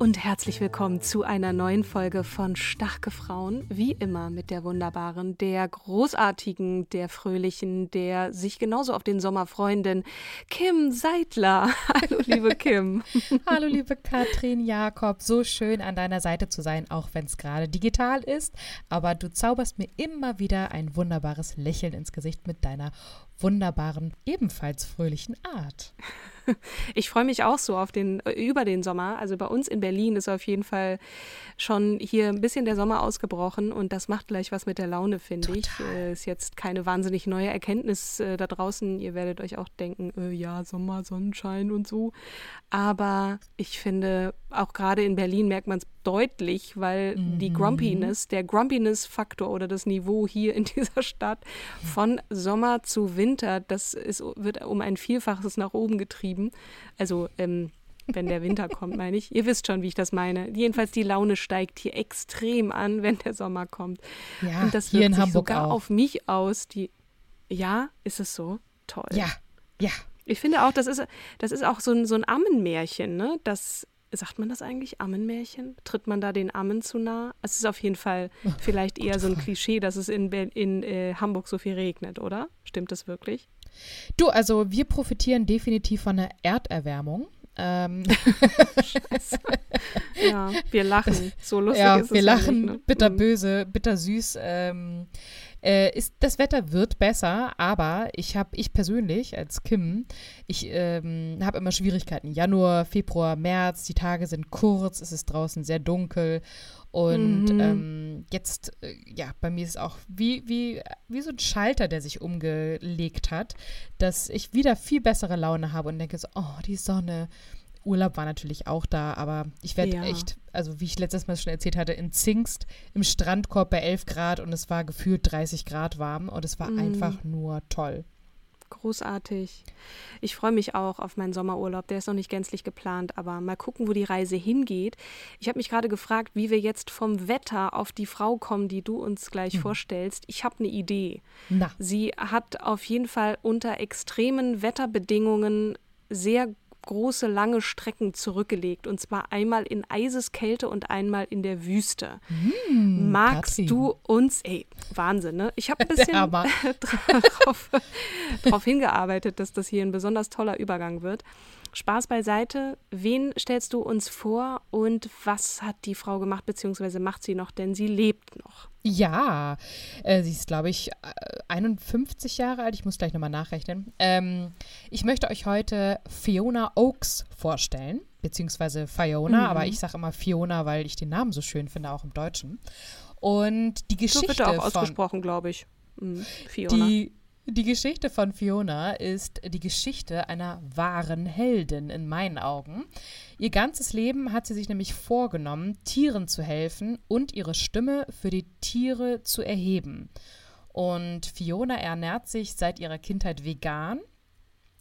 und herzlich willkommen zu einer neuen Folge von Starke Frauen. Wie immer mit der wunderbaren, der großartigen, der fröhlichen, der sich genauso auf den Sommer freuenden Kim Seidler. Hallo, liebe Kim. Hallo, liebe Katrin Jakob. So schön an deiner Seite zu sein, auch wenn es gerade digital ist. Aber du zauberst mir immer wieder ein wunderbares Lächeln ins Gesicht mit deiner wunderbaren, ebenfalls fröhlichen Art. Ich freue mich auch so auf den, über den Sommer. Also bei uns in Berlin ist auf jeden Fall schon hier ein bisschen der Sommer ausgebrochen und das macht gleich was mit der Laune, finde ich. Äh, ist jetzt keine wahnsinnig neue Erkenntnis äh, da draußen. Ihr werdet euch auch denken, äh, ja, Sommer, Sonnenschein und so. Aber ich finde, auch gerade in Berlin merkt man es deutlich, weil mhm. die Grumpiness, der Grumpiness-Faktor oder das Niveau hier in dieser Stadt von Sommer zu Winter, das ist, wird um ein Vielfaches nach oben getrieben. Also ähm, wenn der Winter kommt, meine ich. Ihr wisst schon, wie ich das meine. Jedenfalls die Laune steigt hier extrem an, wenn der Sommer kommt. Ja, Und das hier wirkt in sich Hamburg sogar auch. auf mich aus. Die ja, ist es so toll. Ja, ja. Ich finde auch, das ist, das ist auch so ein, so ein Ammenmärchen, ne? Das, sagt man das eigentlich, Ammenmärchen? Tritt man da den Ammen zu nah? Es ist auf jeden Fall vielleicht eher so ein Klischee, dass es in, in äh, Hamburg so viel regnet, oder? Stimmt das wirklich? Du, also wir profitieren definitiv von der Erderwärmung. Ähm, Ja, wir lachen. So lustig ja, ist es wir lachen, nicht, ne? bitterböse, bittersüß. Ähm, äh, ist, das Wetter wird besser, aber ich habe, ich persönlich als Kim, ich ähm, habe immer Schwierigkeiten. Januar, Februar, März, die Tage sind kurz, es ist draußen sehr dunkel und Mhm. ähm, jetzt, äh, ja, bei mir ist es auch wie, wie, wie so ein Schalter, der sich umgelegt hat, dass ich wieder viel bessere Laune habe und denke so, oh, die Sonne. Urlaub war natürlich auch da, aber ich werde Ja. echt, also wie ich letztes Mal schon erzählt hatte, in Zingst im Strandkorb bei 11 Grad und es war gefühlt 30 Grad warm und es war Mhm. einfach nur toll. Großartig. Ich freue mich auch auf meinen Sommerurlaub. Der ist noch nicht gänzlich geplant, aber mal gucken, wo die Reise hingeht. Ich habe mich gerade gefragt, wie wir jetzt vom Wetter auf die Frau kommen, die du uns gleich vorstellst. Ich habe eine Idee. Na, Sie hat auf jeden Fall unter extremen Wetterbedingungen sehr große, lange Strecken zurückgelegt. Und zwar einmal in Eiseskälte und einmal in der Wüste. Magst Katrin. du uns, ey, Wahnsinn, ne? Ich habe ein bisschen darauf hingearbeitet, dass das hier ein besonders toller Übergang wird. Spaß beiseite. Wen stellst du uns vor und was hat die Frau gemacht, beziehungsweise macht sie noch, denn sie lebt noch? Ja, äh, sie ist, glaube ich, äh, 51 Jahre alt. Ich muss gleich nochmal nachrechnen. Ähm, ich möchte euch heute Fiona Oakes vorstellen, beziehungsweise Fiona, aber ich sage immer Fiona, weil ich den Namen so schön finde, auch im Deutschen. Und die So Geschichte wird er auch ausgesprochen, glaube ich. Mhm. Fiona. Die, die Geschichte von Fiona ist die Geschichte einer wahren Heldin in meinen Augen. Ihr ganzes Leben hat sie sich nämlich vorgenommen, Tieren zu helfen und ihre Stimme für die Tiere zu erheben. Und Fiona ernährt sich seit ihrer Kindheit vegan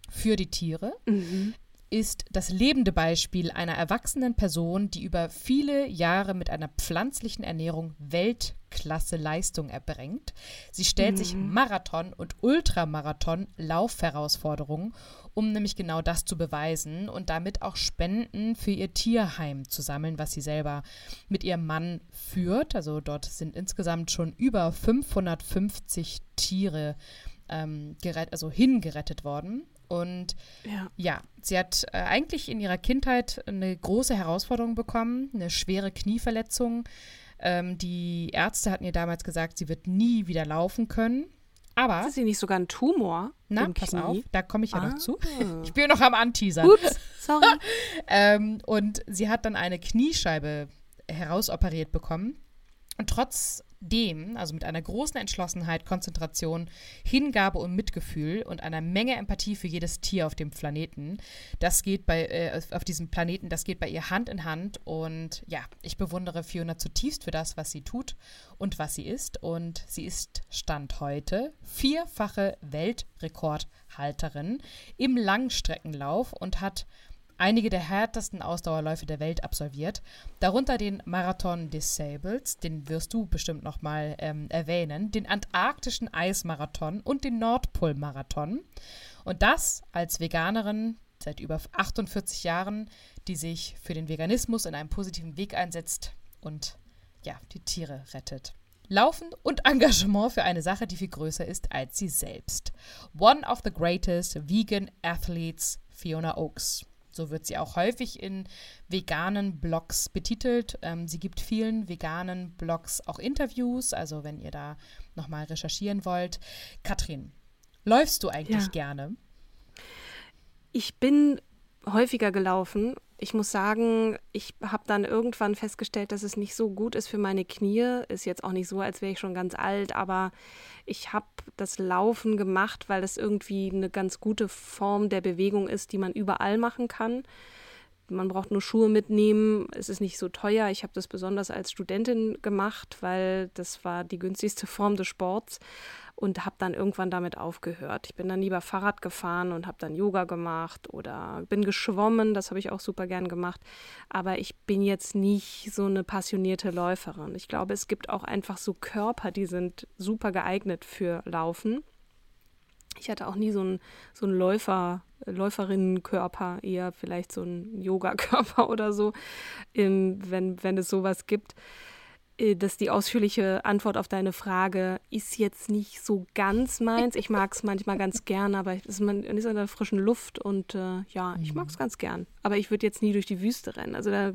für die Tiere, ist das lebende Beispiel einer erwachsenen Person, die über viele Jahre mit einer pflanzlichen Ernährung Weltklasse-Leistung erbringt. Sie stellt sich Marathon- und Ultramarathon-Laufherausforderungen, um nämlich genau das zu beweisen und damit auch Spenden für ihr Tierheim zu sammeln, was sie selber mit ihrem Mann führt. Also dort sind insgesamt schon über 550 Tiere ähm, also hingerettet worden. Und ja, ja sie hat äh, eigentlich in ihrer Kindheit eine große Herausforderung bekommen, eine schwere Knieverletzung. Ähm, die Ärzte hatten ihr damals gesagt, sie wird nie wieder laufen können. Aber. Ist sie nicht sogar ein Tumor? Na, pass Knie? auf, da komme ich ja ah. noch zu. Ich bin noch am Anteasern. Ups, sorry. ähm, und sie hat dann eine Kniescheibe herausoperiert bekommen. Und trotz dem, also mit einer großen Entschlossenheit, Konzentration, Hingabe und Mitgefühl und einer Menge Empathie für jedes Tier auf dem Planeten, das geht bei, äh, auf diesem Planeten, das geht bei ihr Hand in Hand. Und ja, ich bewundere Fiona zutiefst für das, was sie tut und was sie ist. Und sie ist Stand heute vierfache Weltrekordhalterin im Langstreckenlauf und hat einige der härtesten Ausdauerläufe der Welt absolviert, darunter den Marathon des den wirst du bestimmt noch mal ähm, erwähnen, den antarktischen Eismarathon und den Nordpolmarathon. Und das als Veganerin seit über 48 Jahren, die sich für den Veganismus in einem positiven Weg einsetzt und ja, die Tiere rettet. Laufen und Engagement für eine Sache, die viel größer ist als sie selbst. One of the greatest vegan athletes, Fiona Oakes. So wird sie auch häufig in veganen Blogs betitelt. Ähm, sie gibt vielen veganen Blogs auch Interviews, also wenn ihr da nochmal recherchieren wollt. Katrin, läufst du eigentlich ja. gerne? Ich bin häufiger gelaufen. Ich muss sagen, ich habe dann irgendwann festgestellt, dass es nicht so gut ist für meine Knie. Ist jetzt auch nicht so, als wäre ich schon ganz alt, aber ich habe das Laufen gemacht, weil das irgendwie eine ganz gute Form der Bewegung ist, die man überall machen kann. Man braucht nur Schuhe mitnehmen. Es ist nicht so teuer. Ich habe das besonders als Studentin gemacht, weil das war die günstigste Form des Sports und habe dann irgendwann damit aufgehört. Ich bin dann lieber Fahrrad gefahren und habe dann Yoga gemacht oder bin geschwommen, das habe ich auch super gern gemacht, aber ich bin jetzt nicht so eine passionierte Läuferin. Ich glaube, es gibt auch einfach so Körper, die sind super geeignet für Laufen. Ich hatte auch nie so einen so einen Läufer Läuferinnenkörper, eher vielleicht so ein Yogakörper oder so, wenn, wenn es sowas gibt. Äh, dass die ausführliche Antwort auf deine Frage ist jetzt nicht so ganz meins. Ich mag es manchmal ganz gern, aber es ist, man ist in der frischen Luft und äh, ja, ich mag es mhm. ganz gern. Aber ich würde jetzt nie durch die Wüste rennen. Also da,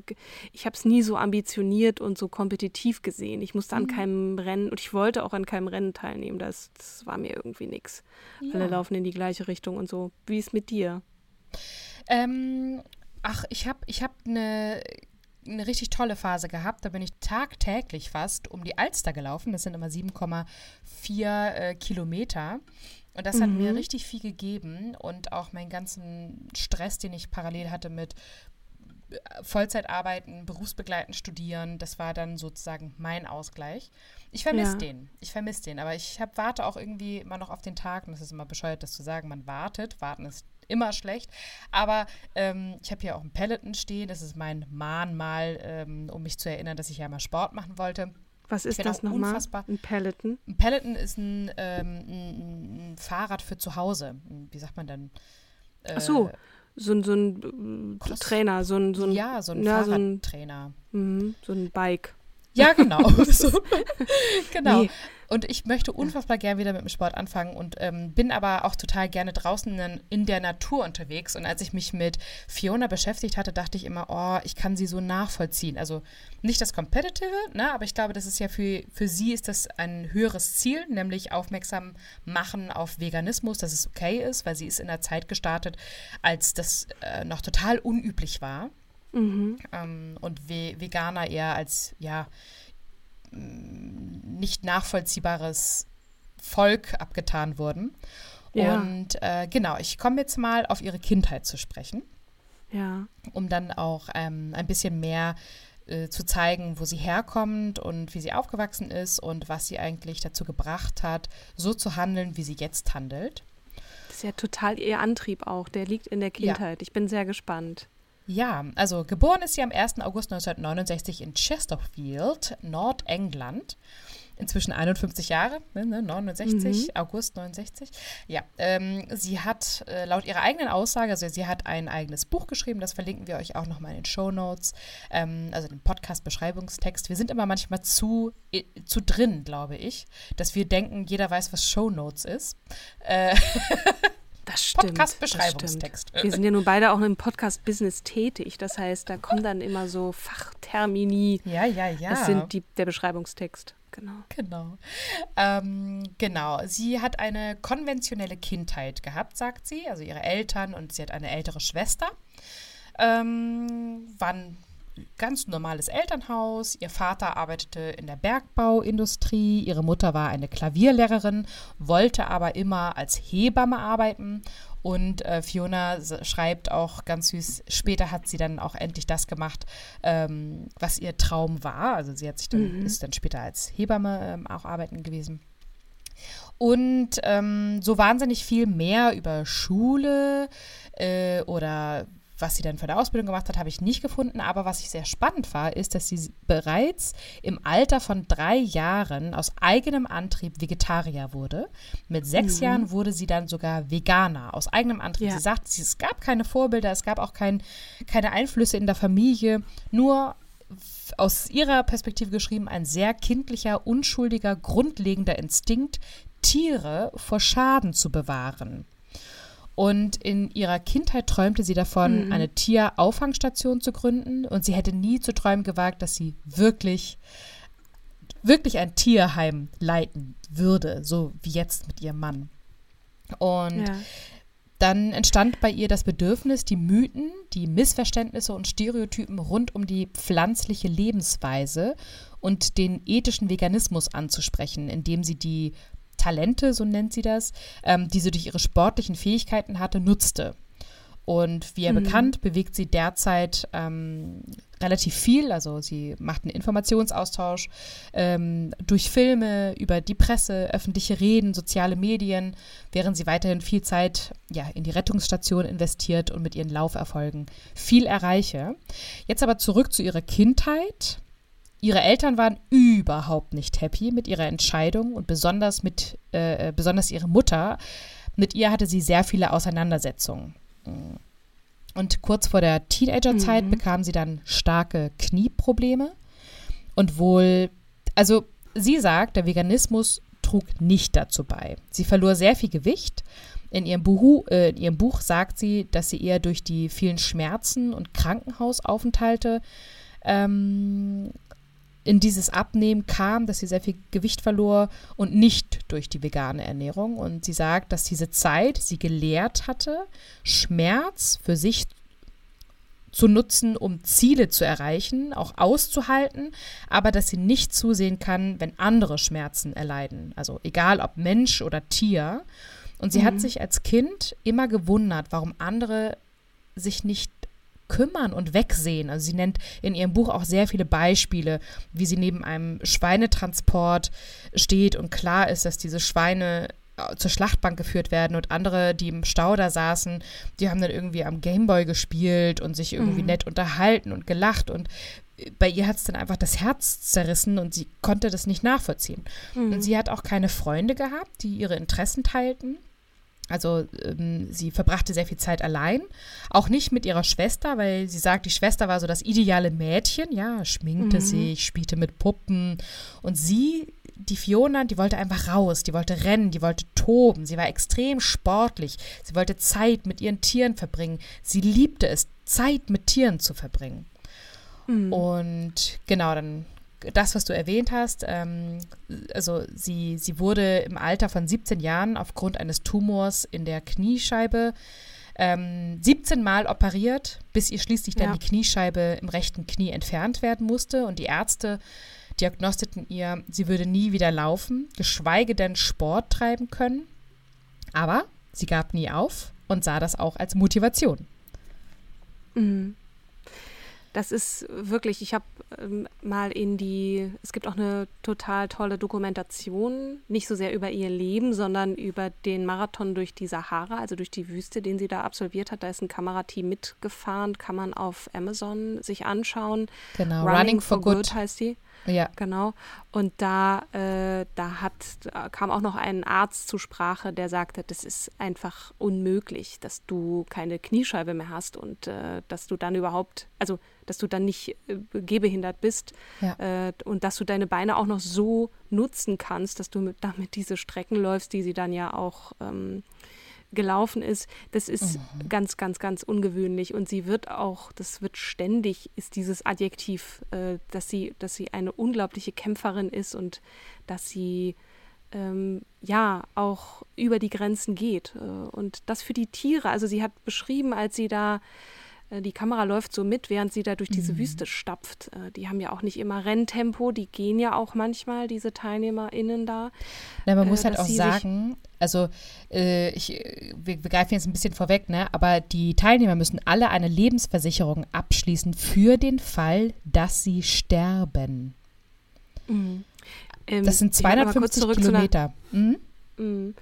ich habe es nie so ambitioniert und so kompetitiv gesehen. Ich musste an mhm. keinem Rennen und ich wollte auch an keinem Rennen teilnehmen. Das, das war mir irgendwie nichts. Ja. Alle laufen in die gleiche Richtung und so. Wie ist mit dir? Ähm, ach, ich habe ich hab eine eine richtig tolle Phase gehabt. Da bin ich tagtäglich fast um die Alster gelaufen. Das sind immer 7,4 äh, Kilometer. Und das mhm. hat mir mhm. richtig viel gegeben und auch meinen ganzen Stress, den ich parallel hatte mit äh, Vollzeitarbeiten, berufsbegleitend studieren, das war dann sozusagen mein Ausgleich. Ich vermisse ja. den. Ich vermisse den. Aber ich hab, warte auch irgendwie immer noch auf den Tag. Und das ist immer bescheuert, das zu sagen. Man wartet. Warten ist immer schlecht. Aber ähm, ich habe hier auch einen Peloton stehen. Das ist mein Mahnmal, ähm, um mich zu erinnern, dass ich ja mal Sport machen wollte. Was ist das nochmal? Ein Peloton? Ein Peloton ist ein, ähm, ein, ein, Fahrrad für zu Hause. Wie sagt man denn? Äh, Ach so, so, ein, so ein Cross Trainer, so ein, so ein ja, so ein ja, Fahrradtrainer. So ein, mhm, so ein Bike. Ja, genau. so. genau. Nee. Und ich möchte unfassbar gerne wieder mit dem Sport anfangen und ähm, bin aber auch total gerne draußen in, in, der Natur unterwegs. Und als ich mich mit Fiona beschäftigt hatte, dachte ich immer, oh, ich kann sie so nachvollziehen. Also nicht das Competitive, ne, aber ich glaube, das ist ja für, für sie ist das ein höheres Ziel, nämlich aufmerksam machen auf Veganismus, dass es okay ist, weil sie ist in der Zeit gestartet, als das äh, noch total unüblich war. Mhm. Ähm, und Ve Veganer eher als, ja, nicht nachvollziehbares Volk abgetan wurden. Ja. Und äh, genau, ich komme jetzt mal auf ihre Kindheit zu sprechen. Ja. Um dann auch ähm, ein bisschen mehr äh, zu zeigen, wo sie herkommt und wie sie aufgewachsen ist und was sie eigentlich dazu gebracht hat, so zu handeln, wie sie jetzt handelt. Das ist ja total ihr Antrieb auch, der liegt in der Kindheit. Ja. Ich bin sehr gespannt. Ja, also geboren ist sie am 1. August 1969 in Chesterfield, Nordengland. inzwischen 51 Jahre, ne, 69, ne, mhm. August 69. Ja, ähm, sie hat äh, laut ihrer eigenen Aussage, also sie hat ein eigenes Buch geschrieben, das verlinken wir euch auch nochmal in den Show Notes, ähm, also den Podcast-Beschreibungstext. Wir sind immer manchmal zu, äh, zu drin, glaube ich, dass wir denken, jeder weiß, was Show Notes ist. Äh, Das stimmt. Podcast-Beschreibungstext. Wir sind ja nun beide auch im Podcast-Business tätig. Das heißt, da kommen dann immer so Fachtermini. Ja, ja, ja. Das sind die, der Beschreibungstext. Genau. Genau. Ähm, genau. Sie hat eine konventionelle Kindheit gehabt, sagt sie. Also ihre Eltern und sie hat eine ältere Schwester. Ähm, waren ganz normales Elternhaus. Ihr Vater arbeitete in der Bergbauindustrie, ihre Mutter war eine Klavierlehrerin, wollte aber immer als Hebamme arbeiten. Und äh, Fiona schreibt auch ganz süß, später hat sie dann auch endlich das gemacht, ähm, was ihr Traum war. Also sie hat sich dann, mhm. ist dann später als Hebamme ähm, auch arbeiten gewesen. Und ähm, so wahnsinnig viel mehr über Schule äh, oder was sie dann für eine Ausbildung gemacht hat, habe ich nicht gefunden. Aber was ich sehr spannend war, ist, dass sie bereits im Alter von drei Jahren aus eigenem Antrieb Vegetarier wurde. Mit sechs mhm. Jahren wurde sie dann sogar Veganer aus eigenem Antrieb. Ja. Sie sagt, es gab keine Vorbilder, es gab auch kein, keine Einflüsse in der Familie, nur aus ihrer Perspektive geschrieben, ein sehr kindlicher, unschuldiger, grundlegender Instinkt, Tiere vor Schaden zu bewahren. Und in ihrer Kindheit träumte sie davon, mhm. eine Tierauffangstation zu gründen. Und sie hätte nie zu träumen gewagt, dass sie wirklich, wirklich ein Tierheim leiten würde, so wie jetzt mit ihrem Mann. Und ja. dann entstand bei ihr das Bedürfnis, die Mythen, die Missverständnisse und Stereotypen rund um die pflanzliche Lebensweise und den ethischen Veganismus anzusprechen, indem sie die Talente, so nennt sie das, ähm, die sie durch ihre sportlichen Fähigkeiten hatte, nutzte. Und wie ja mhm. bekannt, bewegt sie derzeit ähm, relativ viel. Also sie macht einen Informationsaustausch ähm, durch Filme, über die Presse, öffentliche Reden, soziale Medien, während sie weiterhin viel Zeit ja, in die Rettungsstation investiert und mit ihren Lauferfolgen viel erreiche. Jetzt aber zurück zu ihrer Kindheit. Ihre Eltern waren überhaupt nicht happy mit ihrer Entscheidung und besonders mit äh, besonders ihre Mutter. Mit ihr hatte sie sehr viele Auseinandersetzungen. Und kurz vor der Teenagerzeit mhm. bekam sie dann starke Knieprobleme und wohl, also sie sagt, der Veganismus trug nicht dazu bei. Sie verlor sehr viel Gewicht. In ihrem, Buch, äh, in ihrem Buch sagt sie, dass sie eher durch die vielen Schmerzen und Krankenhausaufenthalte ähm, in dieses Abnehmen kam, dass sie sehr viel Gewicht verlor und nicht durch die vegane Ernährung. Und sie sagt, dass diese Zeit sie gelehrt hatte, Schmerz für sich zu nutzen, um Ziele zu erreichen, auch auszuhalten, aber dass sie nicht zusehen kann, wenn andere Schmerzen erleiden. Also egal ob Mensch oder Tier. Und sie mhm. hat sich als Kind immer gewundert, warum andere sich nicht kümmern und wegsehen. Also sie nennt in ihrem Buch auch sehr viele Beispiele, wie sie neben einem Schweinetransport steht und klar ist, dass diese Schweine äh, zur Schlachtbank geführt werden und andere, die im Stau da saßen, die haben dann irgendwie am Gameboy gespielt und sich irgendwie mhm. nett unterhalten und gelacht und bei ihr hat es dann einfach das Herz zerrissen und sie konnte das nicht nachvollziehen. Mhm. Und sie hat auch keine Freunde gehabt, die ihre Interessen teilten. Also ähm, sie verbrachte sehr viel Zeit allein, auch nicht mit ihrer Schwester, weil sie sagt, die Schwester war so das ideale Mädchen, ja, schminkte mhm. sich, spielte mit Puppen und sie, die Fiona, die wollte einfach raus, die wollte rennen, die wollte toben, sie war extrem sportlich, sie wollte Zeit mit ihren Tieren verbringen, sie liebte es, Zeit mit Tieren zu verbringen. Mhm. Und genau, dann das, was du erwähnt hast, ähm, also sie, sie wurde im Alter von 17 Jahren aufgrund eines Tumors in der Kniescheibe ähm, 17 Mal operiert, bis ihr schließlich dann ja. die Kniescheibe im rechten Knie entfernt werden musste. Und die Ärzte diagnostizierten ihr, sie würde nie wieder laufen, geschweige denn Sport treiben können. Aber sie gab nie auf und sah das auch als Motivation. Mhm. Das ist wirklich, ich habe ähm, mal in die, es gibt auch eine total tolle Dokumentation, nicht so sehr über ihr Leben, sondern über den Marathon durch die Sahara, also durch die Wüste, den sie da absolviert hat. Da ist ein Kamerateam mitgefahren, kann man auf Amazon sich anschauen. Genau, Running, Running for, for good. good heißt die. Ja. Genau. Und da, äh, da hat, da kam auch noch ein Arzt zur Sprache, der sagte, das ist einfach unmöglich, dass du keine Kniescheibe mehr hast und äh, dass du dann überhaupt, also dass du dann nicht äh, gehbehindert bist ja. Äh, und dass du deine Beine auch noch so nutzen kannst, dass du mit, damit diese Strecken läufst, die sie dann ja auch ähm, gelaufen ist, das ist mhm. ganz, ganz, ganz ungewöhnlich. Und sie wird auch, das wird ständig, ist dieses Adjektiv, äh, dass sie, dass sie eine unglaubliche Kämpferin ist und dass sie ähm, ja auch über die Grenzen geht. Äh, und das für die Tiere. Also sie hat beschrieben, als sie da die Kamera läuft so mit, während sie da durch diese mhm. Wüste stapft. Äh, die haben ja auch nicht immer Renntempo, die gehen ja auch manchmal, diese TeilnehmerInnen da. Na, man äh, muss halt auch sagen, also äh, ich, wir, wir greifen jetzt ein bisschen vorweg, ne? aber die Teilnehmer müssen alle eine Lebensversicherung abschließen für den Fall, dass sie sterben. Mhm. Ähm, das sind 250 Kilometer. Mhm. Mhm.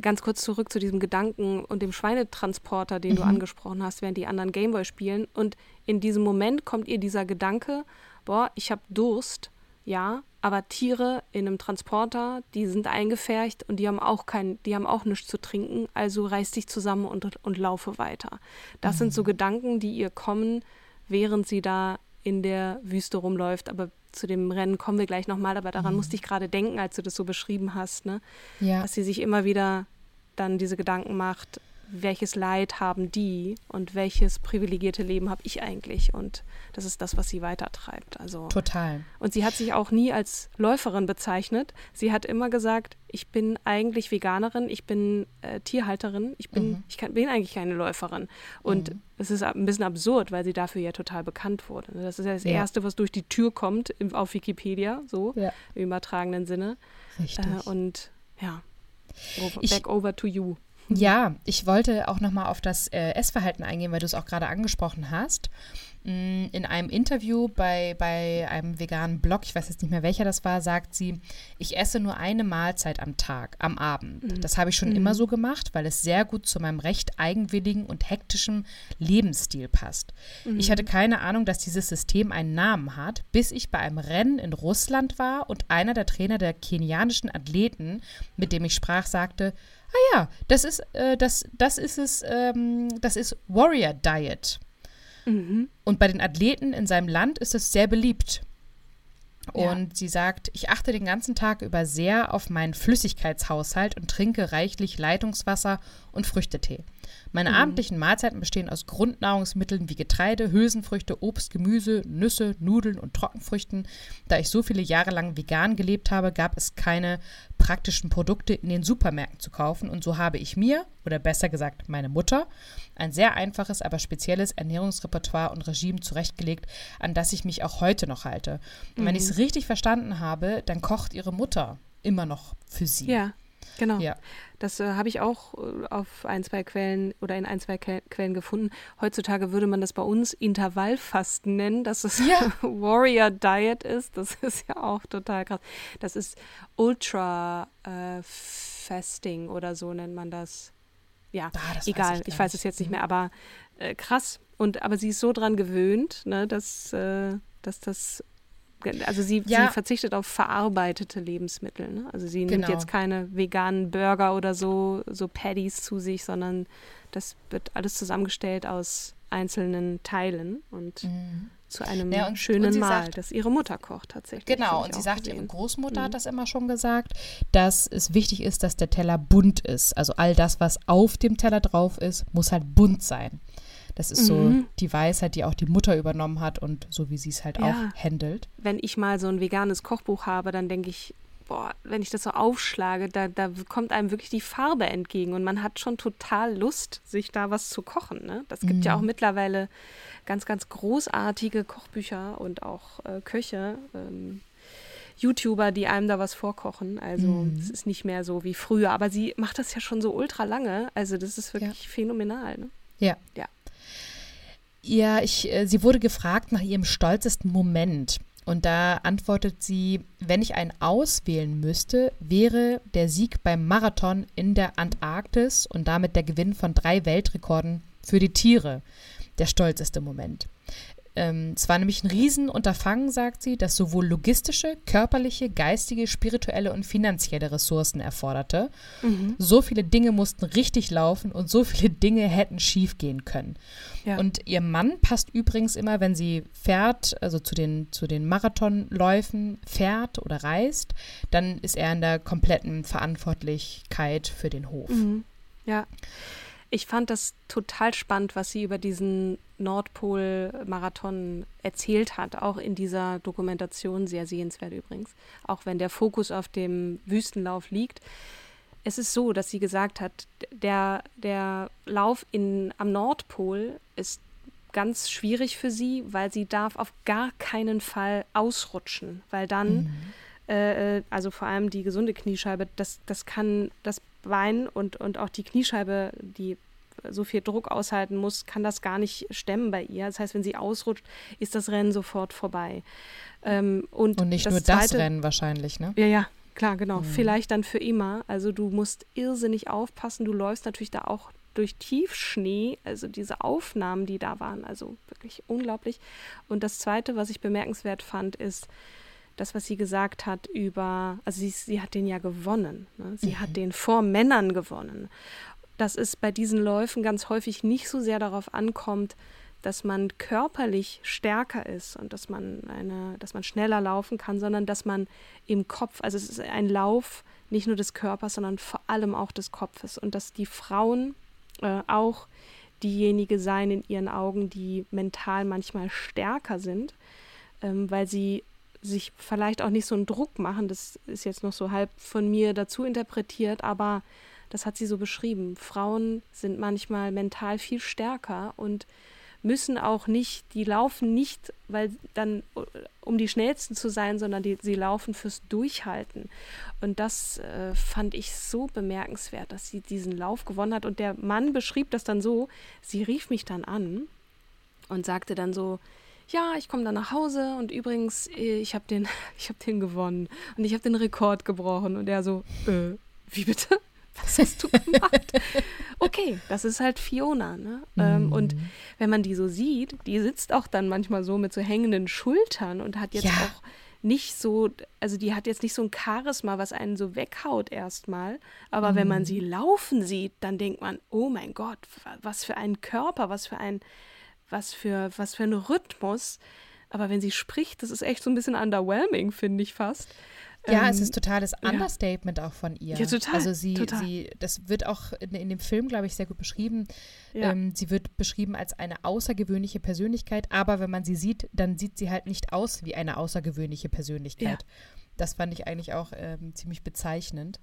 Ganz kurz zurück zu diesem Gedanken und dem Schweinetransporter, den mhm. du angesprochen hast, während die anderen Gameboy spielen. Und in diesem Moment kommt ihr dieser Gedanke, boah, ich habe Durst, ja, aber Tiere in einem Transporter, die sind eingefärcht und die haben auch kein, die haben auch nichts zu trinken, also reiß dich zusammen und, und laufe weiter. Das mhm. sind so mhm. Gedanken, die ihr kommen, während sie da in der Wüste rumläuft. Aber zu dem Rennen kommen wir gleich nochmal, aber daran mhm. musste ich gerade denken, als du das so beschrieben hast, ne? Ja. Dass sie sich immer wieder dann diese Gedanken macht, welches Leid haben die und welches privilegierte Leben habe ich eigentlich? Und das ist das, was sie weitertreibt. Also total. Und sie hat sich auch nie als Läuferin bezeichnet. Sie hat immer gesagt, ich bin eigentlich Veganerin, ich bin äh, Tierhalterin, ich bin, mhm. ich kann, bin eigentlich keine Läuferin. Und mhm. es ist ein bisschen absurd, weil sie dafür ja total bekannt wurde. Das ist ja das ja. Erste, was durch die Tür kommt im, auf Wikipedia, so ja. im übertragenen Sinne. Richtig. Äh, und ja, over, ich, back over to you. Ja, ich wollte auch nochmal auf das äh, Essverhalten eingehen, weil du es auch gerade angesprochen hast. Mm, in einem Interview bei, bei einem veganen Blog, ich weiß jetzt nicht mehr welcher das war, sagt sie, ich esse nur eine Mahlzeit am Tag, am Abend. Mhm. Das habe ich schon mhm. immer so gemacht, weil es sehr gut zu meinem recht eigenwilligen und hektischen Lebensstil passt. Mhm. Ich hatte keine Ahnung, dass dieses System einen Namen hat, bis ich bei einem Rennen in Russland war und einer der Trainer der kenianischen Athleten, mit dem ich sprach, sagte, ah ja, das ist, äh, das, das ist es, ähm, das ist Warrior Diet. Mhm. Und bei den Athleten in seinem Land ist es sehr beliebt. Und ja. sie sagt, ich achte den ganzen Tag über sehr auf meinen Flüssigkeitshaushalt und trinke reichlich Leitungswasser und Früchtetee. Meine mhm. abendlichen Mahlzeiten bestehen aus Grundnahrungsmitteln wie Getreide, Hülsenfrüchte, Obst, Gemüse, Nüsse, Nudeln und Trockenfrüchten. Da ich so viele Jahre lang vegan gelebt habe, gab es keine praktischen Produkte in den Supermärkten zu kaufen und so habe ich mir, oder besser gesagt meine Mutter, ein sehr einfaches, aber spezielles Ernährungsrepertoire und Regime zurechtgelegt, an das ich mich auch heute noch halte. Und mhm. wenn ich es richtig verstanden habe, dann kocht ihre Mutter immer noch für sie. Ja. Genau. Ja. Das äh, habe ich auch äh, auf ein, zwei Quellen oder in ein, zwei Quellen gefunden. Heutzutage würde man das bei uns Intervallfasten nennen, dass es ja. Warrior Diet ist. Das ist ja auch total krass. Das ist Ultra äh, Fasting oder so nennt man das. Ja, ah, das egal, weiß ich, ich, weiß es jetzt nicht mehr, aber äh, krass. Und aber sie ist so dran gewöhnt, ne, dass, äh, dass das also sie, ja. sie, verzichtet auf verarbeitete Lebensmittel. Ne? Also sie genau. nimmt jetzt keine veganen Burger oder so, so Patties zu sich, sondern das wird alles zusammengestellt aus einzelnen Teilen und mhm. zu einem ja, und, schönen und Mahl, sagt, das ihre Mutter kocht tatsächlich. Genau, und sie sagt, gesehen. ihre Großmutter mhm. hat das immer schon gesagt, dass es wichtig ist, dass der Teller bunt ist. Also all das, was auf dem Teller drauf ist, muss halt bunt sein. Das ist mhm. so die Weisheit, die auch die Mutter übernommen hat und so wie sie es halt ja. auch handelt. Wenn ich mal so ein veganes Kochbuch habe, dann denke ich, boah, wenn ich das so aufschlage, da, da kommt einem wirklich die Farbe entgegen und man hat schon total Lust, sich da was zu kochen. Ne? Das gibt mhm. ja auch mittlerweile ganz, ganz großartige Kochbücher und auch äh, Köche. Ähm, YouTuber, die einem da was vorkochen. Also mhm. es ist nicht mehr so wie früher. Aber sie macht das ja schon so ultra lange. Also das ist wirklich ja. phänomenal. Ne? Ja. Ja. Ja, ich, äh, sie wurde gefragt nach ihrem stolzesten Moment. Und da antwortet sie, wenn ich einen auswählen müsste, wäre der Sieg beim Marathon in der Antarktis und damit der Gewinn von drei Weltrekorden für die Tiere der stolzeste Moment. Ähm, es war nämlich ein Riesenunterfangen, sagt sie, das sowohl logistische, körperliche, geistige, spirituelle und finanzielle Ressourcen erforderte. Mhm. So viele Dinge mussten richtig laufen und so viele Dinge hätten schiefgehen können. Ja. Und ihr Mann passt übrigens immer, wenn sie fährt, also zu den, zu den Marathonläufen fährt oder reist, dann ist er in der kompletten Verantwortlichkeit für den Hof. Mhm. Ja. Ich fand das total spannend, was sie über diesen Nordpol-Marathon erzählt hat, auch in dieser Dokumentation, sehr sehenswert übrigens, auch wenn der Fokus auf dem Wüstenlauf liegt. Es ist so, dass sie gesagt hat, der, der Lauf in, am Nordpol ist ganz schwierig für sie, weil sie darf auf gar keinen Fall ausrutschen, weil dann, mhm. äh, äh also vor allem die gesunde Kniescheibe, das, das kann das Bein und, und auch die Kniescheibe, die so viel Druck aushalten muss, kann das gar nicht stemmen bei ihr. Das heißt, wenn sie ausrutscht, ist das Rennen sofort vorbei. Ähm, und, und nicht nur zweite, das Rennen wahrscheinlich, ne? Ja, ja, klar, genau. Mhm. Vielleicht dann für immer. Also du musst irrsinnig aufpassen. Du läufst natürlich da auch durch Tiefschnee, also diese Aufnahmen, die da waren, also wirklich unglaublich. Und das Zweite, was ich bemerkenswert fand, ist, das, was sie gesagt hat über, also sie, sie hat den ja gewonnen. Ne? Sie mhm. hat den vor Männern gewonnen. Dass es bei diesen Läufen ganz häufig nicht so sehr darauf ankommt, dass man körperlich stärker ist und dass man eine, dass man schneller laufen kann, sondern dass man im Kopf, also es ist ein Lauf nicht nur des Körpers, sondern vor allem auch des Kopfes und dass die Frauen äh, auch diejenige seien in ihren Augen, die mental manchmal stärker sind, ähm, weil sie sich vielleicht auch nicht so einen Druck machen. Das ist jetzt noch so halb von mir dazu interpretiert, aber das hat sie so beschrieben. Frauen sind manchmal mental viel stärker und müssen auch nicht, die laufen nicht, weil dann, um die schnellsten zu sein, sondern die, sie laufen fürs Durchhalten. Und das äh, fand ich so bemerkenswert, dass sie diesen Lauf gewonnen hat. Und der Mann beschrieb das dann so, sie rief mich dann an und sagte dann so, ja, ich komme dann nach Hause und übrigens, äh, ich habe den, hab den gewonnen und ich habe den Rekord gebrochen. Und er so, äh, wie bitte? Was hast du gemacht? okay, das ist halt Fiona. Ne? Mhm. Ähm, und wenn man die so sieht, die sitzt auch dann manchmal so mit so hängenden Schultern und hat jetzt ja. auch nicht so, also die hat jetzt nicht so ein Charisma, was einen so weghaut erstmal. Aber mhm. wenn man mhm. sie laufen sieht, dann denkt man, oh mein Gott, was für ein Körper, was für ein was für, was für ein Rhythmus. Aber wenn sie spricht, das ist echt so ein bisschen underwhelming, finde ich fast. Ja, ähm, es ist totales Understatement ja. auch von ihr. Ja, total. Also sie, total. sie das wird auch in, in dem Film, glaube ich, sehr gut beschrieben. Ja. Ähm, sie wird beschrieben als eine außergewöhnliche Persönlichkeit, aber wenn man sie sieht, dann sieht sie halt nicht aus wie eine außergewöhnliche Persönlichkeit. Ja. Das fand ich eigentlich auch ähm, ziemlich bezeichnend.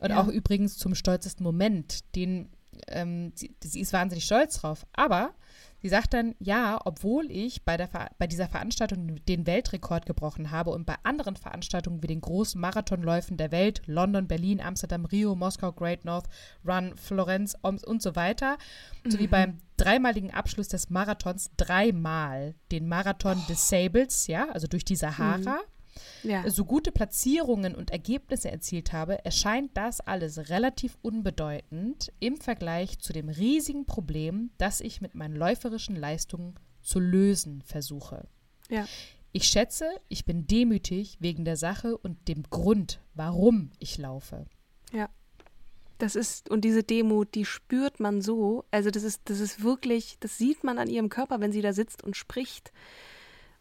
Und auch übrigens zum stolzesten Moment, den ähm, sie, sie ist wahnsinnig stolz drauf, aber Sie sagt dann, ja, obwohl ich bei, der, bei dieser Veranstaltung den Weltrekord gebrochen habe und bei anderen Veranstaltungen wie den großen Marathonläufen der Welt, London, Berlin, Amsterdam, Rio, Moskau, Great North Run, Florenz und so weiter, mhm. sowie beim dreimaligen Abschluss des Marathons dreimal den Marathon oh. des Sables, ja, also durch die Sahara. Mhm ja. so gute Platzierungen und Ergebnisse erzielt habe, erscheint das alles relativ unbedeutend im Vergleich zu dem riesigen Problem, das ich mit meinen läuferischen Leistungen zu lösen versuche. Ja. Ich schätze, ich bin demütig wegen der Sache und dem Grund, warum ich laufe. Ja. Das ist, und diese Demut, die spürt man so. Also, das ist, das ist wirklich, das sieht man an ihrem Körper, wenn sie da sitzt und spricht.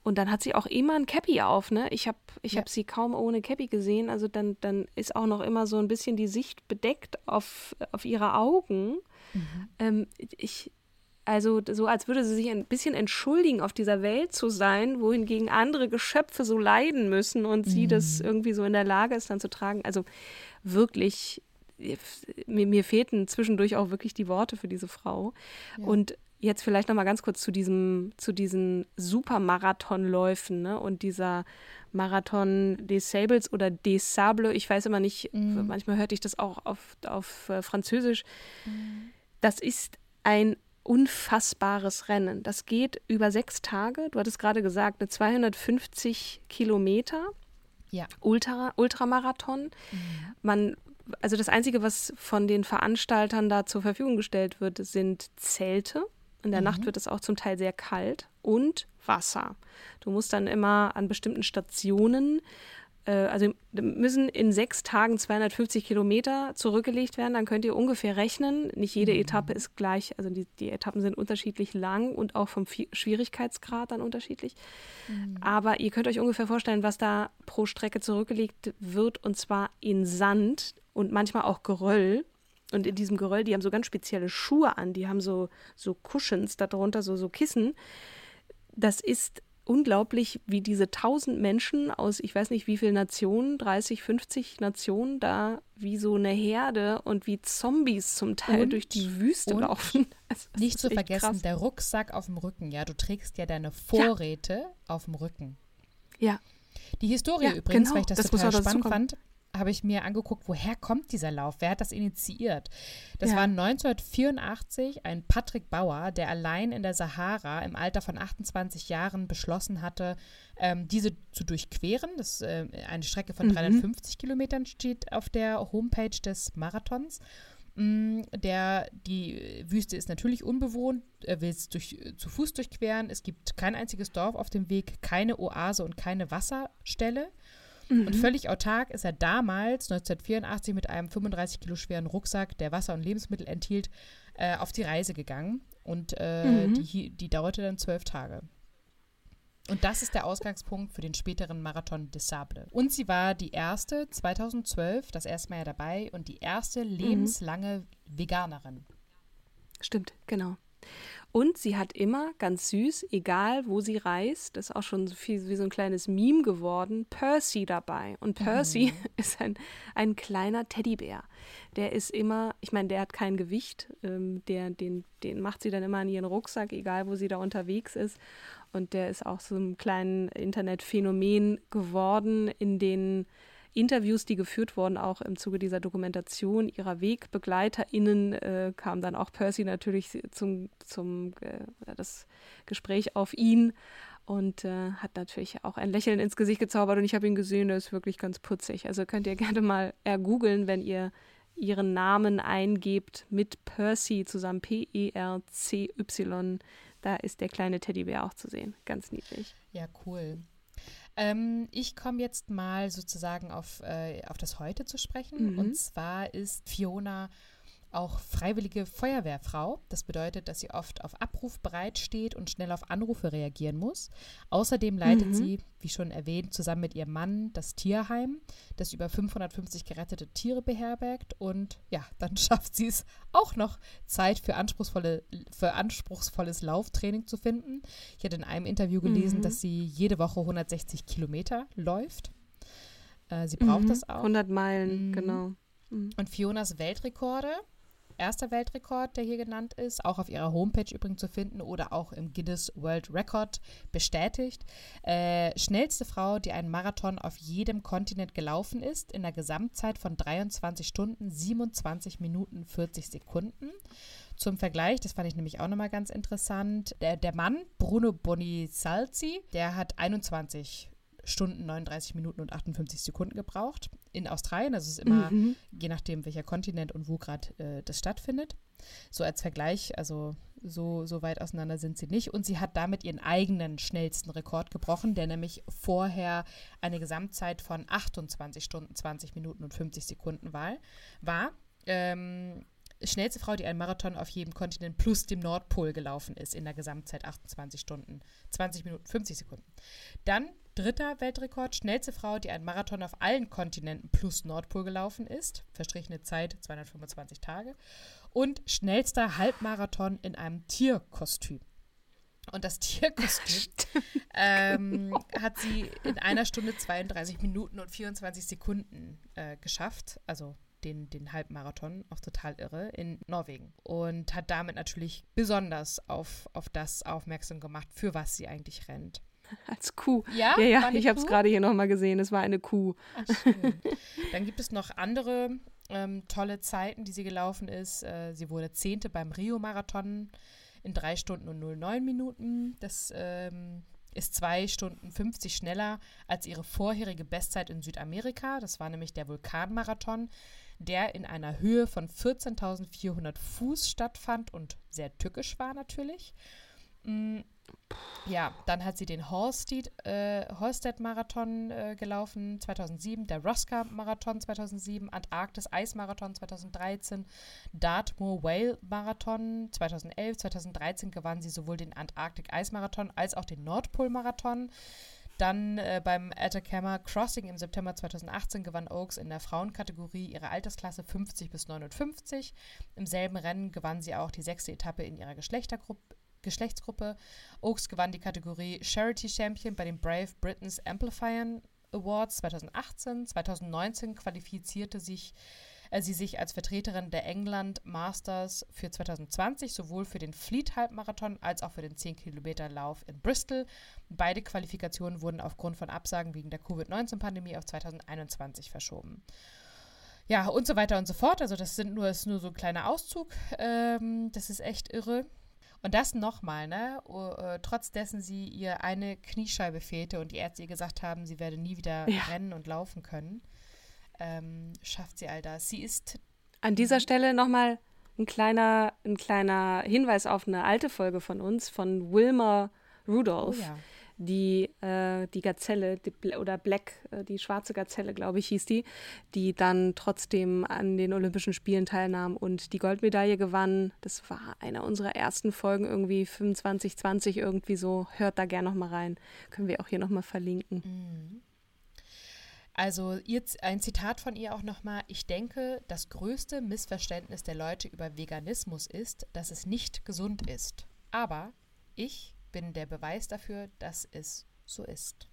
Und dann hat sie auch immer ein Cappy auf, ne? Ich habe ich ja. hab sie kaum ohne Cappy gesehen. Also dann, dann ist auch noch immer so ein bisschen die Sicht bedeckt auf, auf ihre Augen. Mhm. Ähm, ich, also so, als würde sie sich ein bisschen entschuldigen, auf dieser Welt zu sein, wohingegen andere Geschöpfe so leiden müssen und mhm. sie das irgendwie so in der Lage ist, dann zu tragen. Also wirklich, mir, mir fehlten zwischendurch auch wirklich die Worte für diese Frau. Ja. Und jetzt vielleicht noch mal ganz kurz zu diesem zu diesen Supermarathonläufen ne? und dieser Marathon des Sables oder des Sables, ich weiß immer nicht, mm. manchmal hörte ich das auch auf, auf äh, Französisch. Mm. Das ist ein unfassbares Rennen. Das geht über sechs Tage. Du hattest gerade gesagt, eine 250 Kilometer ja. Ultra, Ultramarathon. Mhm. Man, also das Einzige, was von den Veranstaltern da zur Verfügung gestellt wird, sind Zelte. In der mhm. Nacht wird es auch zum Teil sehr kalt und Wasser. Du musst dann immer an bestimmten Stationen äh, also müssen in sechs Tagen 250 Kilometer zurückgelegt werden. Dann könnt ihr ungefähr rechnen. Nicht jede mhm. Etappe ist gleich, also die, die, Etappen sind unterschiedlich lang und auch vom Schwierigkeitsgrad dann unterschiedlich. Mhm. Aber ihr könnt euch ungefähr vorstellen, was da pro Strecke zurückgelegt wird und zwar in Sand und manchmal auch Geröll. Und in diesem Geröll, die haben so ganz spezielle Schuhe an, die haben so, so Cushions darunter, so, so Kissen. Das ist unglaublich, wie diese tausend Menschen aus, ich weiß nicht wie viele Nationen, 30, 50 Nationen, da wie so eine Herde und wie Zombies zum Teil und, durch die Wüste laufen. Also, nicht zu vergessen, krass. der Rucksack auf dem Rücken, ja, du trägst ja deine Vorräte ja. auf dem Rücken. Ja. Die Historie ja, übrigens, genau. weil ich das, das total spannend fand, habe ich mir angeguckt, woher kommt dieser Lauf? Wer hat das initiiert? Das ja. war 1984 ein Patrick Bauer, der allein in der Sahara im Alter von 28 Jahren beschlossen hatte, ähm, diese zu durchqueren. Das äh, eine Strecke von mhm. 350 Kilometern steht auf der Homepage des Marathons. Mm, der, die Wüste ist natürlich unbewohnt, er will es durch, zu Fuß durchqueren. Es gibt kein einziges Dorf auf dem Weg, keine Oase und keine Wasserstelle. Mhm. Und völlig autark ist er damals, 1984, mit einem 35 Kilo schweren Rucksack, der Wasser und Lebensmittel enthielt, äh, auf die Reise gegangen. Und äh, mhm. die, die dauerte dann zwölf Tage. Und das ist der Ausgangspunkt für den späteren Marathon des Sable. Und sie war die erste, 2012, das erste Mal ja dabei, und die erste mhm. lebenslange mhm. Veganerin. Stimmt, genau. Und sie hat immer ganz süß, egal wo sie reist, das ist auch schon so viel, wie so ein kleines Meme geworden, Percy dabei. Und Percy mhm. ist ein, ein kleiner Teddybär. Der ist immer, ich meine, der hat kein Gewicht, ähm, der, den, den macht sie dann immer in ihren Rucksack, egal wo sie da unterwegs ist. Und der ist auch so ein kleines Internetphänomen geworden, in den Interviews, die geführt wurden, auch im Zuge dieser Dokumentation ihrer WegbegleiterInnen, äh, kam dann auch Percy natürlich zum, zum äh, das Gespräch auf ihn und äh, hat natürlich auch ein Lächeln ins Gesicht gezaubert und ich habe ihn gesehen, der ist wirklich ganz putzig. Also könnt ihr gerne mal ergoogeln, wenn ihr ihren Namen eingebt mit Percy zusammen, P-E-R-C-Y. Da ist der kleine Teddybär auch zu sehen. Ganz niedlich. Ja, cool. Ähm, ich komme jetzt mal sozusagen auf, äh, auf das Heute zu sprechen. Mhm. Und zwar ist Fiona auch freiwillige Feuerwehrfrau. Das bedeutet, dass sie oft auf Abruf bereit steht und schnell auf Anrufe reagieren muss. Außerdem leitet mhm. sie, wie schon erwähnt, zusammen mit ihrem Mann das Tierheim, das über 550 gerettete Tiere beherbergt. Und ja, dann schafft sie es auch noch, Zeit für, anspruchsvolle, für anspruchsvolles Lauftraining zu finden. Ich hatte in einem Interview gelesen, mhm. dass sie jede Woche 160 Kilometer läuft. Äh, sie braucht mhm. das auch. 100 Meilen, mhm. genau. Mhm. Und Fionas Weltrekorde erster Weltrekord, der hier genannt ist, auch auf ihrer Homepage übrigens zu finden oder auch im Guinness World Record bestätigt. Äh, schnellste Frau, die einen Marathon auf jedem Kontinent gelaufen ist, in der Gesamtzeit von 23 Stunden, 27 Minuten, 40 Sekunden. Zum Vergleich, das fand ich nämlich auch nochmal ganz interessant, der, der Mann, Bruno Bonisalzi, der hat 21 Stunden, 39 Minuten und 58 Sekunden gebraucht. In Australien, also es ist immer, mhm. je nachdem, welcher Kontinent und wo gerade äh, das stattfindet. So als Vergleich, also so, so weit auseinander sind sie nicht. Und sie hat damit ihren eigenen schnellsten Rekord gebrochen, der nämlich vorher eine Gesamtzeit von 28 Stunden, 20 Minuten und 50 Sekunden war. war. Ähm, schnellste Frau, die einen Marathon auf jedem Kontinent plus dem Nordpol gelaufen ist, in der Gesamtzeit 28 Stunden, 20 Minuten, 50 Sekunden. Dann dritter Weltrekord, schnellste Frau, die einen Marathon auf allen Kontinenten plus Nordpol gelaufen ist, verstrichene Zeit 225 Tage. Und schnellster Halbmarathon in einem Tierkostüm. Und das Tierkostüm ähm, hat sie in einer Stunde 32 Minuten und 24 Sekunden äh, geschafft. Also den, den Halbmarathon, auch total irre, in Norwegen. Und hat damit natürlich besonders auf, auf das aufmerksam gemacht, für was sie eigentlich rennt. Als Kuh. Ja, ja, ja ich habe es gerade hier nochmal gesehen. Es war eine Kuh. Ach, Dann gibt es noch andere ähm, tolle Zeiten, die sie gelaufen ist. Äh, sie wurde Zehnte beim Rio-Marathon in 3 Stunden und 09 Minuten. Das ähm, ist 2 Stunden 50 schneller als ihre vorherige Bestzeit in Südamerika. Das war nämlich der Vulkanmarathon, der in einer Höhe von 14.400 Fuß stattfand und sehr tückisch war natürlich. Mm, ja, dann hat sie den Hallstead, äh, Hallstead-Marathon äh, gelaufen 2007, der Rosca-Marathon 2007, Antarktis-Eismarathon 2013, Dartmoor Whale-Marathon 2011, 2013 gewann sie sowohl den Antarktik-Eismarathon als auch den Nordpol-Marathon. Dann äh, beim Atacama Crossing im September 2018 gewann Oaks in der Frauenkategorie ihre Altersklasse 50 bis 59. Im selben Rennen gewann sie auch die sechste Etappe in ihrer Geschlechtergruppe Geschlechtsgruppe. Oaks gewann die Kategorie Charity Champion bei den Brave Britain's Amplifying Awards 2018. 2019 qualifizierte sich äh, sie sich als Vertreterin der England Masters für 2020 sowohl für den Fleet Halbmarathon als auch für den 10 Kilometer Lauf in Bristol. Beide Qualifikationen wurden aufgrund von Absagen wegen der Covid-19-Pandemie auf 2021 verschoben. Ja, und so weiter und so fort. Also das sind nur, ist nur so ein kleiner Auszug. Ähm, das ist echt irre. Und das nochmal, ne? Uh, trotz dessen sie ihr eine Kniescheibe fehlte und die Ärzte ihr gesagt haben, sie werde nie wieder ja. rennen und laufen können, ähm, schafft sie all das. Sie ist. An dieser Stelle nochmal ein kleiner, ein kleiner Hinweis auf eine alte Folge von uns, von Wilmer Rudolph. Oh ja die, äh, die Gazelle die, oder Black, äh, die schwarze Gazelle, glaube ich, hieß die, die dann trotzdem an den Olympischen Spielen teilnahm und die Goldmedaille gewann. Das war eine unserer ersten Folgen, irgendwie 25, 20, irgendwie so. Hört da gerne nochmal rein. Können wir auch hier nochmal verlinken. Mhm. Also jetzt ein Zitat von ihr auch nochmal. Ich denke, das größte Missverständnis der Leute über Veganismus ist, dass es nicht gesund ist. Aber ich bin der Beweis dafür, dass es so ist.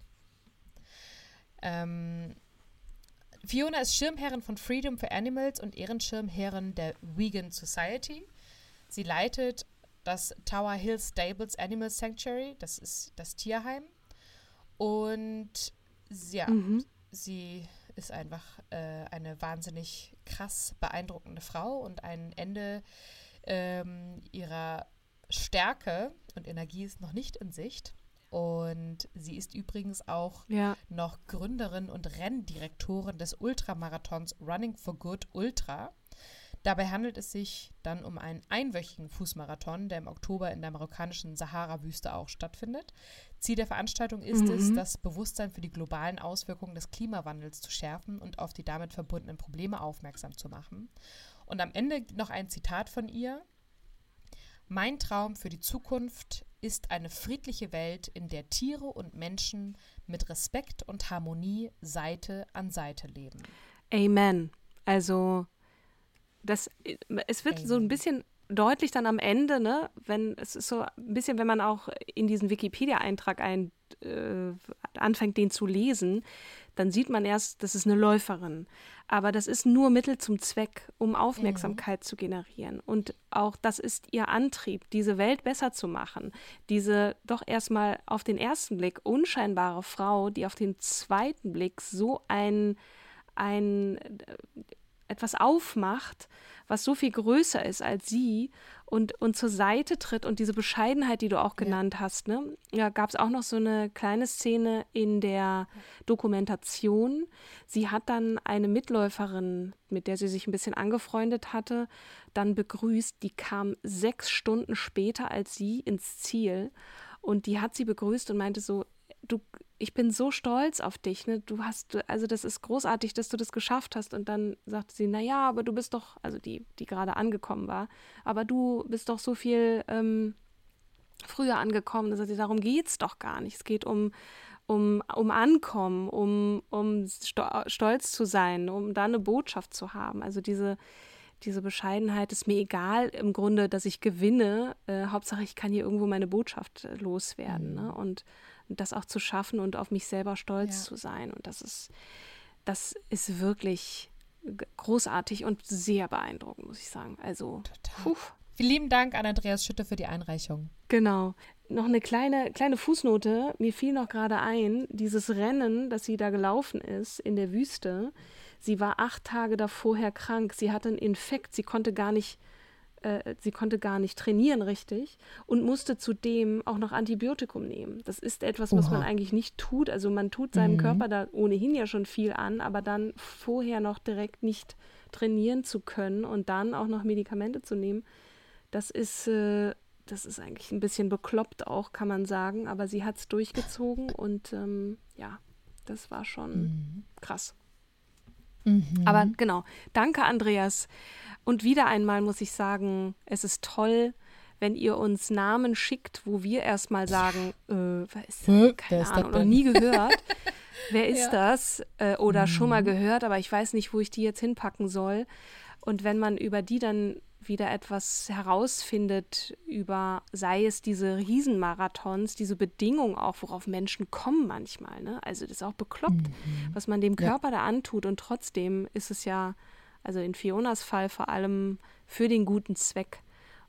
Ähm, Fiona ist Schirmherrin von Freedom for Animals und Ehrenschirmherrin der Vegan Society. Sie leitet das Tower Hill Stables Animal Sanctuary, das ist das Tierheim. Und ja, mhm. sie ist einfach äh, eine wahnsinnig krass beeindruckende Frau und ein Ende ähm, ihrer Stärke und Energie ist noch nicht in Sicht. Und sie ist übrigens auch ja. noch Gründerin und Renndirektorin des Ultramarathons Running for Good Ultra. Dabei handelt es sich dann um einen einwöchigen Fußmarathon, der im Oktober in der marokkanischen Sahara-Wüste auch stattfindet. Ziel der Veranstaltung ist mhm. es, das Bewusstsein für die globalen Auswirkungen des Klimawandels zu schärfen und auf die damit verbundenen Probleme aufmerksam zu machen. Und am Ende noch ein Zitat von ihr. Mein Traum für die Zukunft ist eine friedliche Welt, in der Tiere und Menschen mit Respekt und Harmonie Seite an Seite leben. Amen. Also das, es wird Amen. so ein bisschen deutlich dann am Ende, ne, wenn es ist so ein bisschen, wenn man auch in diesen Wikipedia-Eintrag ein, äh, anfängt, den zu lesen, dann sieht man erst, das ist eine Läuferin. Aber das ist nur Mittel zum Zweck, um Aufmerksamkeit mhm. zu generieren. Und auch das ist ihr Antrieb, diese Welt besser zu machen. Diese doch erstmal auf den ersten Blick unscheinbare Frau, die auf den zweiten Blick so ein, ein etwas aufmacht, was so viel größer ist als sie und, und zur Seite tritt und diese Bescheidenheit, die du auch genannt ja. hast, ne? Ja, gab es auch noch so eine kleine Szene in der Dokumentation. Sie hat dann eine Mitläuferin, mit der sie sich ein bisschen angefreundet hatte, dann begrüßt. Die kam sechs Stunden später als sie ins Ziel und die hat sie begrüßt und meinte so, du, ich bin so stolz auf dich, ne? Du hast, also das ist großartig, dass du das geschafft hast. Und dann sagte sie, naja, aber du bist doch, also die, die gerade angekommen war, aber du bist doch so viel ähm, früher angekommen. Da sagt sie, darum geht es doch gar nicht. Es geht um, um, um Ankommen, um, um stolz zu sein, um da eine Botschaft zu haben. Also diese, diese Bescheidenheit ist mir egal im Grunde, dass ich gewinne. Äh, Hauptsache, ich kann hier irgendwo meine Botschaft äh, loswerden. Mhm. Ne? Und das auch zu schaffen und auf mich selber stolz ja. zu sein. Und das ist, das ist wirklich großartig und sehr beeindruckend, muss ich sagen. Also, Total. Vielen lieben Dank an Andreas Schütte für die Einreichung. Genau. Noch eine kleine, kleine Fußnote. Mir fiel noch gerade ein, dieses Rennen, das sie da gelaufen ist in der Wüste. Sie war acht Tage davor krank. Sie hatte einen Infekt. Sie konnte gar nicht äh, sie konnte gar nicht trainieren richtig und musste zudem auch noch Antibiotikum nehmen. Das ist etwas, was Oha. man eigentlich nicht tut. Also man tut seinem mhm. Körper da ohnehin ja schon viel an, aber dann vorher noch direkt nicht trainieren zu können und dann auch noch Medikamente zu nehmen, das ist, äh, das ist eigentlich ein bisschen bekloppt auch, kann man sagen. Aber sie hat es durchgezogen und ähm, ja, das war schon mhm. krass. Mhm. Aber genau, danke Andreas. Und wieder einmal muss ich sagen, es ist toll, wenn ihr uns Namen schickt, wo wir erstmal sagen, äh, wer ist das? keine wer Ahnung, noch nie gehört. wer ist ja. das? Äh, oder mhm. schon mal gehört, aber ich weiß nicht, wo ich die jetzt hinpacken soll. Und wenn man über die dann wieder etwas herausfindet über, sei es diese Riesenmarathons, diese Bedingungen auch, worauf Menschen kommen manchmal. Ne? Also das ist auch bekloppt, mhm. was man dem Körper ja. da antut. Und trotzdem ist es ja, also in Fionas Fall vor allem für den guten Zweck.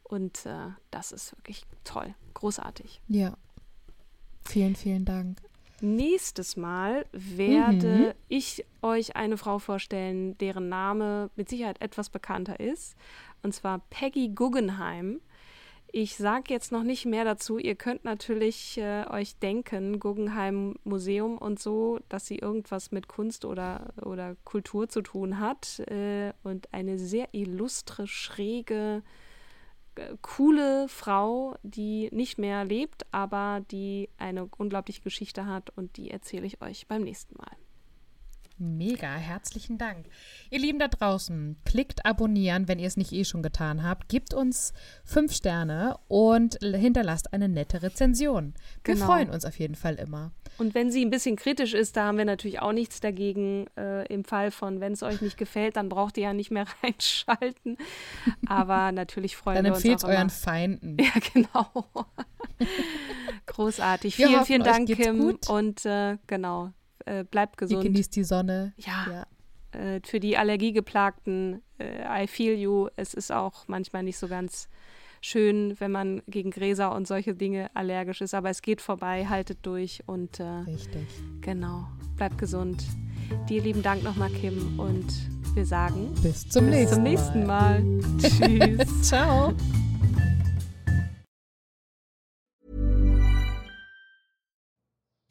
Und äh, das ist wirklich toll, großartig. Ja. Vielen, vielen Dank. Nächstes Mal werde mhm. ich euch eine Frau vorstellen, deren Name mit Sicherheit etwas bekannter ist und zwar Peggy Guggenheim. Ich sage jetzt noch nicht mehr dazu. Ihr könnt natürlich äh, euch denken, Guggenheim Museum und so, dass sie irgendwas mit Kunst oder, oder Kultur zu tun hat. Äh, und eine sehr illustre, schräge, coole Frau, die nicht mehr lebt, aber die eine unglaubliche Geschichte hat und die erzähle ich euch beim nächsten Mal. Mega, herzlichen Dank. Ihr Lieben da draußen, klickt abonnieren, wenn ihr es nicht eh schon getan habt. Gebt uns fünf Sterne und hinterlasst eine nette Rezension. Wir genau. freuen uns auf jeden Fall immer. Und wenn sie ein bisschen kritisch ist, da haben wir natürlich auch nichts dagegen. Äh, Im Fall von, wenn es euch nicht gefällt, dann braucht ihr ja nicht mehr reinschalten. Aber natürlich freuen wir uns. Dann empfehlt euren Feinden. Ja, genau. Großartig. Wir vielen, hoffen, vielen Dank, Kim. Gut. Und äh, genau, äh, bleibt gesund. Ihr genießt die Sonne. Ja. ja. Äh, für die Allergiegeplagten, äh, I feel you. Es ist auch manchmal nicht so ganz schön, wenn man gegen Gräser und solche Dinge allergisch ist. Aber es geht vorbei, haltet durch und äh, Richtig. genau, bleibt gesund. Dir lieben Dank nochmal, Kim, und wir sagen bis zum, bis nächsten, zum nächsten Mal. Mal. Tschüss. Ciao.